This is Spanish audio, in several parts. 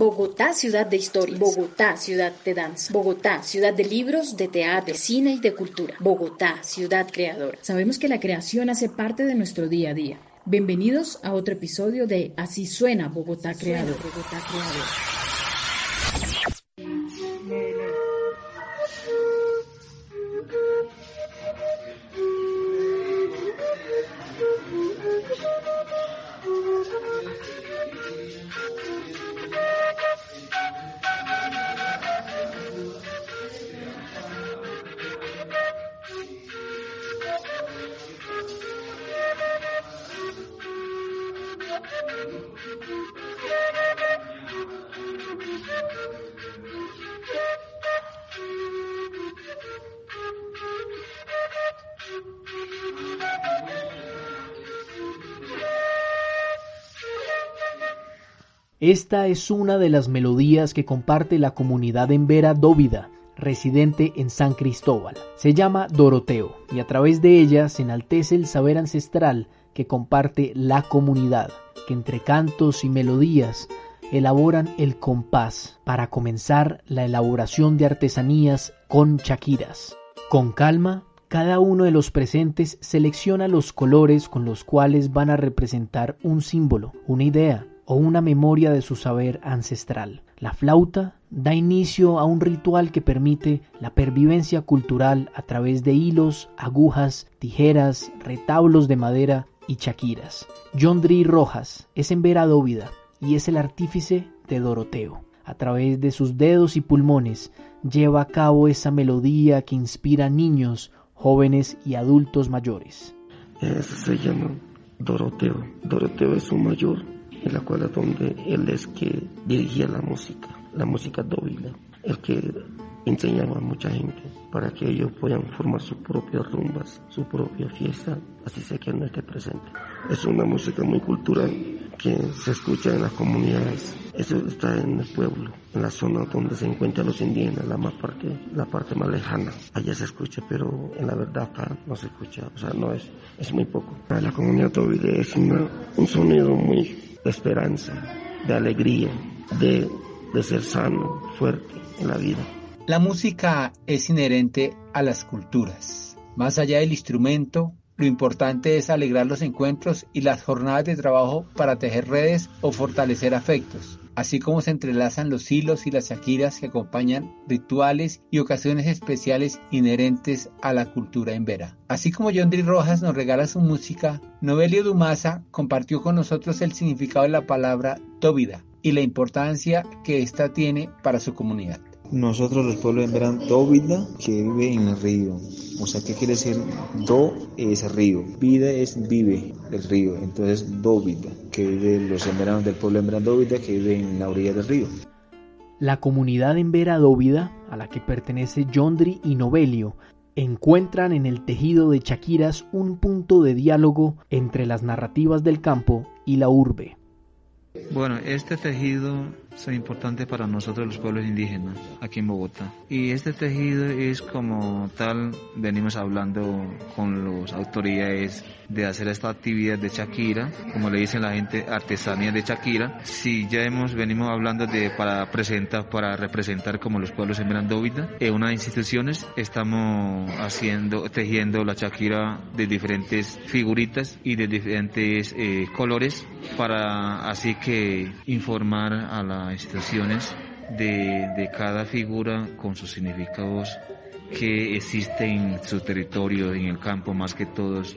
Bogotá, ciudad de historia. Bogotá, ciudad de danza. Bogotá, ciudad de libros, de teatro, de cine y de cultura. Bogotá, ciudad creadora. Sabemos que la creación hace parte de nuestro día a día. Bienvenidos a otro episodio de Así suena Bogotá Creador. Bogotá Creador. Esta es una de las melodías que comparte la comunidad en Vera Dóvida, residente en San Cristóbal. Se llama Doroteo y a través de ella se enaltece el saber ancestral que comparte la comunidad, que entre cantos y melodías elaboran el compás para comenzar la elaboración de artesanías con chaquiras. Con calma, cada uno de los presentes selecciona los colores con los cuales van a representar un símbolo, una idea, o una memoria de su saber ancestral. La flauta da inicio a un ritual que permite la pervivencia cultural a través de hilos, agujas, tijeras, retablos de madera y chaquiras. John Dri Rojas es en Vera Dóvida y es el artífice de Doroteo. A través de sus dedos y pulmones lleva a cabo esa melodía que inspira a niños, jóvenes y adultos mayores. Eso se llama Doroteo. Doroteo es un mayor en la cual donde él es que dirigía la música, la música dóvila, el que enseñaba a mucha gente para que ellos puedan formar sus propias rumbas, su propia fiesta, así sea que no esté presente. Es una música muy cultural que se escucha en las comunidades. Eso está en el pueblo, en la zona donde se encuentran los indígenas, la más parte, la parte más lejana. Allá se escucha, pero en la verdad acá no se escucha, o sea, no es, es muy poco. La comunidad dóvila es un sonido muy de esperanza, de alegría, de, de ser sano, fuerte en la vida. La música es inherente a las culturas. Más allá del instrumento, lo importante es alegrar los encuentros y las jornadas de trabajo para tejer redes o fortalecer afectos así como se entrelazan los hilos y las shakiras que acompañan rituales y ocasiones especiales inherentes a la cultura en Vera. Así como John Rojas nos regala su música, Novelio Dumasa compartió con nosotros el significado de la palabra Tóvida y la importancia que ésta tiene para su comunidad. Nosotros los pueblos en verán que vive en el río. O sea, ¿qué quiere decir? Do es río, vida es vive el río. Entonces, do vida, que vive los emberanos del pueblo en verán que vive en la orilla del río. La comunidad en Vera Dóvida, a la que pertenece Yondri y Novelio, encuentran en el tejido de Chaquiras un punto de diálogo entre las narrativas del campo y la urbe. Bueno, este tejido es importante para nosotros los pueblos indígenas aquí en Bogotá. Y este tejido es como tal, venimos hablando con las autoridades de hacer esta actividad de Shakira, como le dicen la gente, artesanía de Shakira. Si ya hemos venimos hablando de para presentar, para representar como los pueblos en Brandovita, en unas instituciones estamos haciendo, tejiendo la Shakira de diferentes figuritas y de diferentes eh, colores para así que informar a las instituciones de, cada figura con sus significados que existen en su territorio, en el campo más que todos,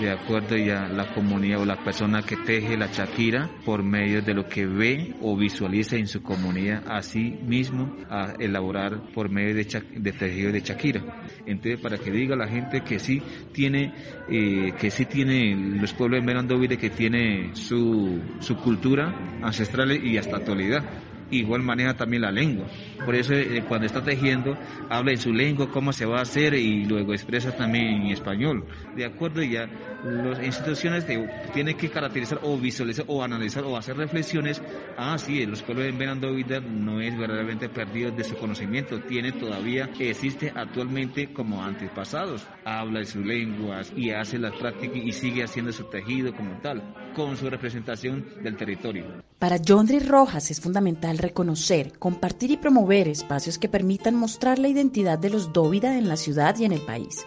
de acuerdo ya la comunidad o la persona que teje la Shakira por medio de lo que ve o visualiza en su comunidad, así mismo a elaborar por medio de, de tejido de Shakira. Entonces, para que diga la gente que sí tiene, eh, que sí tiene los pueblos de Merandovide que tiene su, su cultura ancestral y hasta actualidad igual maneja también la lengua. Por eso eh, cuando está tejiendo, habla en su lengua, cómo se va a hacer y luego expresa también en español. De acuerdo, ya las instituciones tienen que caracterizar o visualizar o analizar o hacer reflexiones. Ah, sí, los pueblos de Vida no es verdaderamente perdido de su conocimiento, tiene todavía, existe actualmente como antepasados. Habla de sus lenguas y hace las prácticas y sigue haciendo su tejido como tal, con su representación del territorio. Para Jondri Rojas es fundamental reconocer, compartir y promover espacios que permitan mostrar la identidad de los Dóvida en la ciudad y en el país.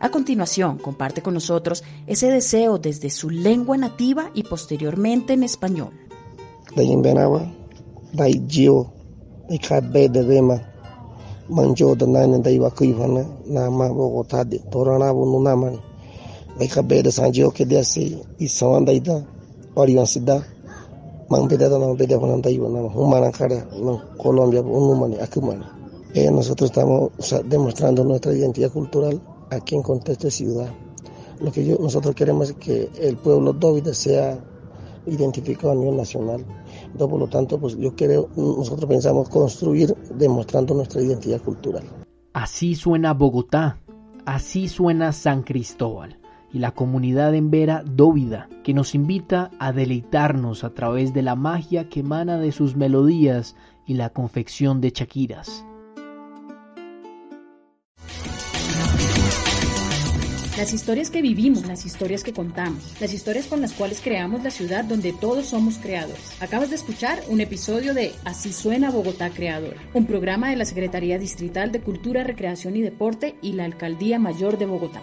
A continuación, comparte con nosotros ese deseo desde su lengua nativa y posteriormente en español. Eh, nosotros estamos demostrando nuestra identidad cultural aquí en contexto de ciudad. Lo que nosotros queremos es que el pueblo dóvida sea identificado a nivel nacional. Entonces, por lo tanto, pues yo creo, nosotros pensamos construir demostrando nuestra identidad cultural. Así suena Bogotá, así suena San Cristóbal y la comunidad en Vera Dóvida, que nos invita a deleitarnos a través de la magia que emana de sus melodías y la confección de chaquiras. Las historias que vivimos, las historias que contamos, las historias con las cuales creamos la ciudad donde todos somos creadores. Acabas de escuchar un episodio de Así suena Bogotá Creador, un programa de la Secretaría Distrital de Cultura, Recreación y Deporte y la Alcaldía Mayor de Bogotá.